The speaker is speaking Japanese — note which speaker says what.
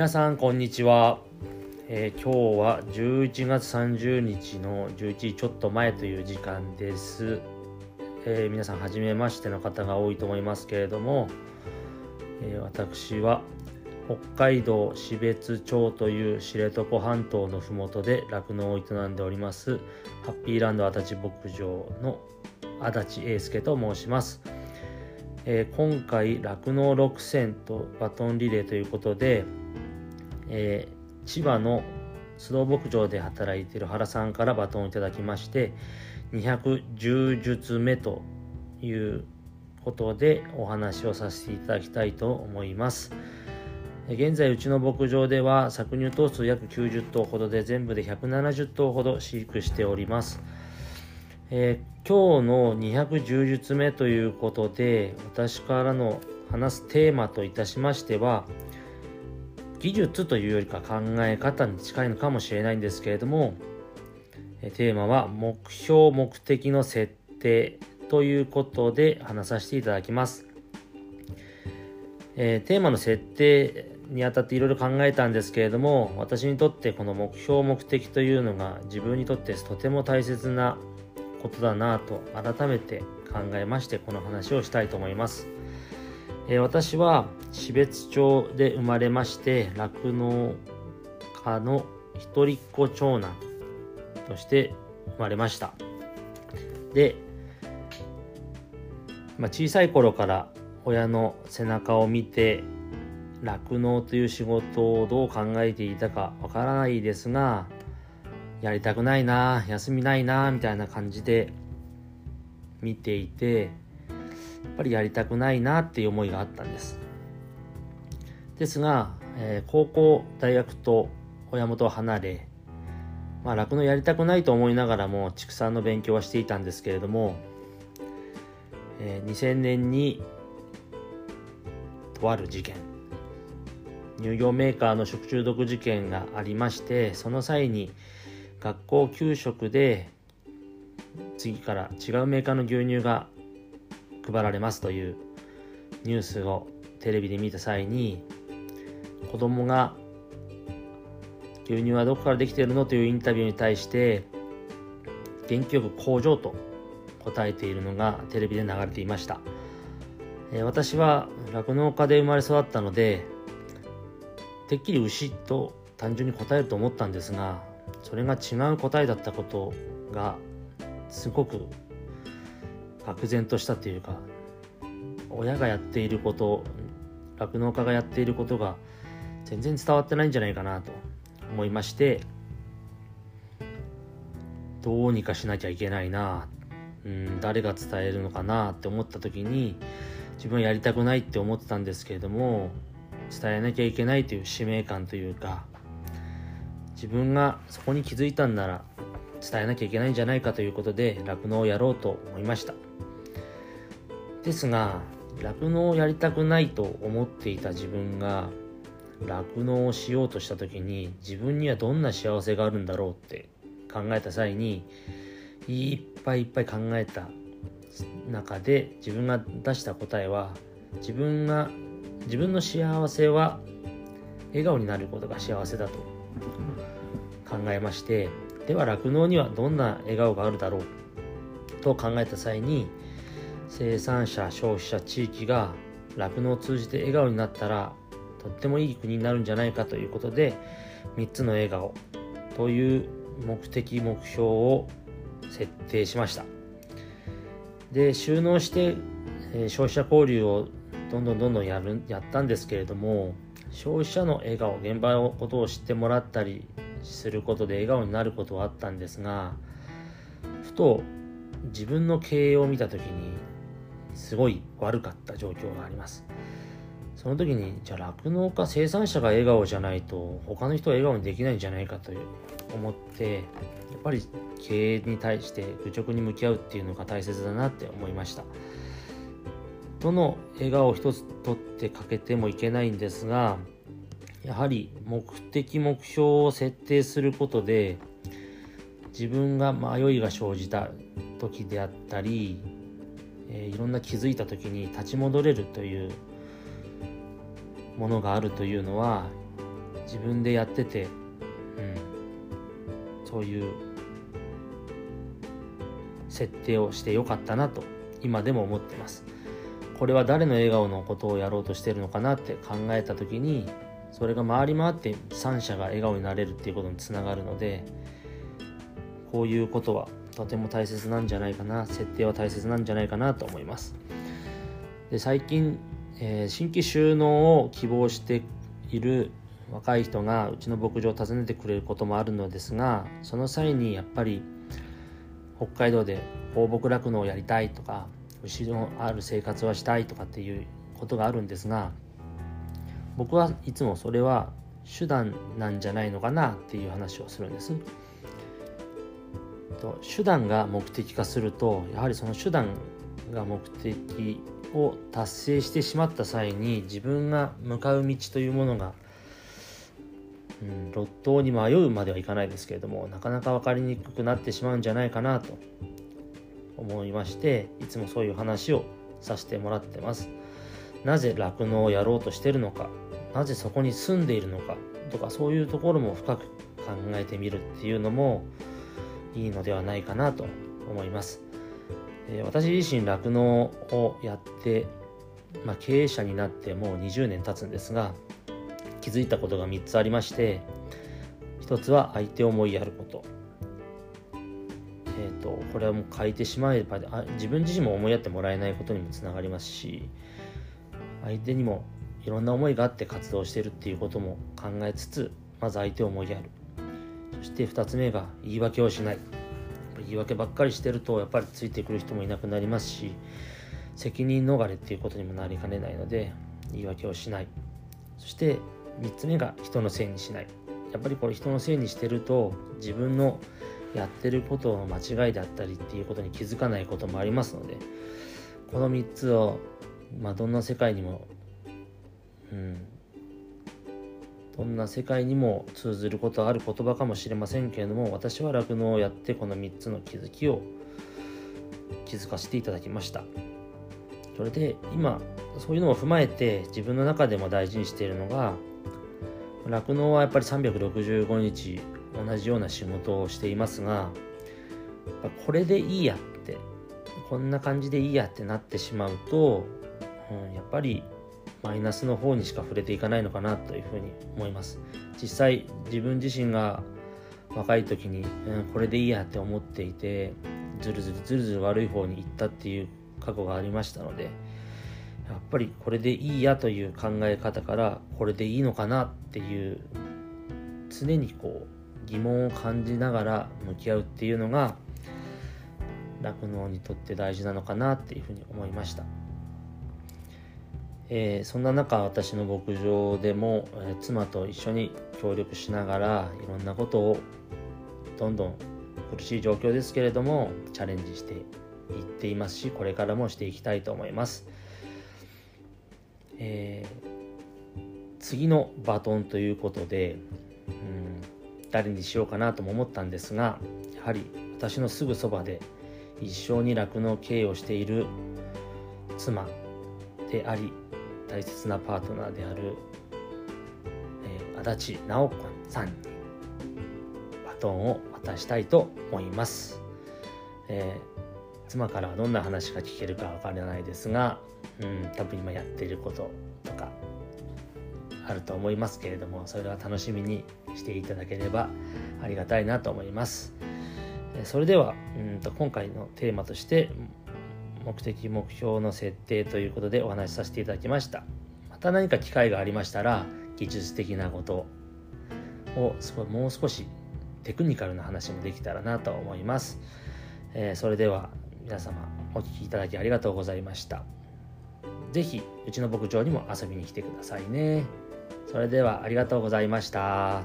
Speaker 1: 皆さんこんにちは、えー今日は11月30日の11時ちょっと前という時間です、えー皆さん初めましての方が多いと思いますけれども、えー私は北海道標別町という知床半島のふもとで酪農を営んでおりますハッピーランド足立牧場の足立英介と申します、えー今回酪農6選とバトンリレーということで、えー千葉の須藤牧場で働いている原さんからバトンをいただきまして210術目ということでお話をさせていただきたいと思います。現在うちの牧場では搾乳頭数約90頭ほどで全部で170頭ほど飼育しております。えー今日の210術目ということで私からの話すテーマといたしましては技術というよりか考え方に近いのかもしれないんですけれどもテーマは目標目的の設定ということで話させていただきます、えーテーマの設定にあたっていろいろ考えたんですけれども私にとってこの目標目的というのが自分にとってとても大切なことだなと改めて考えましてこの話をしたいと思います、えー私は標別町で生まれまして酪農家の一人っ子長男として生まれました。で、まあ、小さい頃から親の背中を見て酪農という仕事をどう考えていたかわからないですがやりたくないな休みないなみたいな感じで見ていてやっぱりやりたくないなっていう思いがあったんです。ですが、えー高校大学と親元を離れまあ酪農やりたくないと思いながらも畜産の勉強はしていたんですけれども、えー2000年にとある事件乳業メーカーの食中毒事件がありましてその際に学校給食で次から違うメーカーの牛乳が配られますというニュースをテレビで見た際に子供が牛乳はどこからできているの？というインタビューに対して元気よく工場と答えているのがテレビで流れていました、え私は酪農家で生まれ育ったのでてっきり牛と単純に答えると思ったんですがそれが違う答えだったことがすごく愕然としたというか親がやっていること酪農家がやっていることが全然伝わってないんじゃないかなと思いましてどうにかしなきゃいけないなうん誰が伝えるのかなって思った時に自分はやりたくないって思ってたんですけれども伝えなきゃいけないという使命感というか自分がそこに気づいたんなら伝えなきゃいけないんじゃないかということで酪農をやろうと思いました。ですが酪農をやりたくないと思っていた自分が酪農をしようとした時に自分にはどんな幸せがあるんだろうって考えた際にいっぱいいっぱい考えた中で自分が出した答えは自分が自分の幸せは笑顔になることが幸せだと考えましてでは酪農にはどんな笑顔があるだろうと考えた際に生産者消費者地域が酪農を通じて笑顔になったらとってもいい国になるんじゃないかということで3つの笑顔という目的目標を設定しました。で収納して、えー消費者交流をどんどんどんどんやるやったんですけれども消費者の笑顔現場のことを知ってもらったりすることで笑顔になることはあったんですがふと自分の経営を見た時にすごい悪かった状況があります。その時にじゃあ酪農家生産者が笑顔じゃないと他の人は笑顔にできないんじゃないかと思ってやっぱり経営に対して愚直に向き合うっていうのが大切だなって思いました。どの笑顔一つ取ってかけてもいけないんですがやはり目的目標を設定することで自分が迷いが生じた時であったり、えーいろんな気づいた時に立ち戻れるというものがあるというのは自分でやってて、うん、そういう設定をしてよかったなと今でも思ってます。これは誰の笑顔のことをやろうとしてるのかなって考えた時にそれが回り回って3者が笑顔になれるっていうことにつながるのでこういうことはとても大切なんじゃないかな設定は大切なんじゃないかなと思います。で最近、えー、新規収納を希望している若い人がうちの牧場を訪ねてくれることもあるのですがその際にやっぱり北海道で放牧酪農をやりたいとか牛のある生活はしたいとかっていうことがあるんですが僕はいつもそれは手段なんじゃないのかなっていう話をするんです。と手段が目的化するとやはりその手段が目的を達成してしまった際に自分が向かう道というものが、うん、路頭に迷うまではいかないですけれどもなかなか分かりにくくなってしまうんじゃないかなと思いましていつもそういう話をさせてもらってます。なぜ酪農をやろうとしてるのかなぜそこに住んでいるのかとかそういうところも深く考えてみるっていうのもいいのではないかなと思います。え私自身酪農をやって、まあ、経営者になってもう20年経つんですが気づいたことが3つありまして1つは相手を思いやること,、えーと、これはもう書いてしまえば自分自身も思いやってもらえないことにもつながりますし相手にもいろんな思いがあって活動してるっていうことも考えつつまず相手を思いやる。そして2つ目が言い訳をしない。言い訳ばっかりしてるとやっぱりついてくる人もいなくなりますし責任逃れっていうことにもなりかねないので言い訳をしない。そして3つ目が人のせいにしない。やっぱりこれ人のせいにしてると自分のやってることの間違いだったりっていうことに気づかないこともありますのでこの3つを、まあ、どんな世界にも、うん、どんな世界にも通ずることある言葉かもしれませんけれども私は酪農をやってこの3つの気づきを気づかせていただきました。それで今そういうのを踏まえて自分の中でも大事にしているのが酪農はやっぱり365日同じような仕事をしていますがこれでいいやってこんな感じでいいやってなってしまうと、うん、やっぱりマイナスの方にしか触れていかないのかなというふうに思います実際自分自身が若い時に、うん、これでいいやって思っていてずるずるずるずる悪い方に行ったっていう過去がありましたのでやっぱりこれでいいやという考え方からこれでいいのかなっていう常にこう疑問を感じながら向き合うっていうのが酪農にとって大事なのかなっていうふうに思いました。えー、そんな中私の牧場でも、えー、妻と一緒に協力しながらいろんなことをどんどん苦しい状況ですけれどもチャレンジしていっていますしこれからもしていきたいと思います、えー、次のバトンということで、うん、誰にしようかなとも思ったんですがやはり私のすぐそばで一生に酪農経営をしている妻であり大切なパートナーである、えー、足立直子さんにバトンを渡したいと思います、えー、妻からはどんな話が聞けるかわからないですが、うん、多分今やっていることとかあると思いますけれどもそれは楽しみにしていただければありがたいなと思います。それではうんと今回のテーマとして目的目標の設定ということでお話しさせていただきました。また何か機会がありましたら技術的なことをもう少しテクニカルな話もできたらなと思います、えー、それでは皆様お聴きいただきありがとうございました。是非うちの牧場にも遊びに来てくださいね。それではありがとうございました。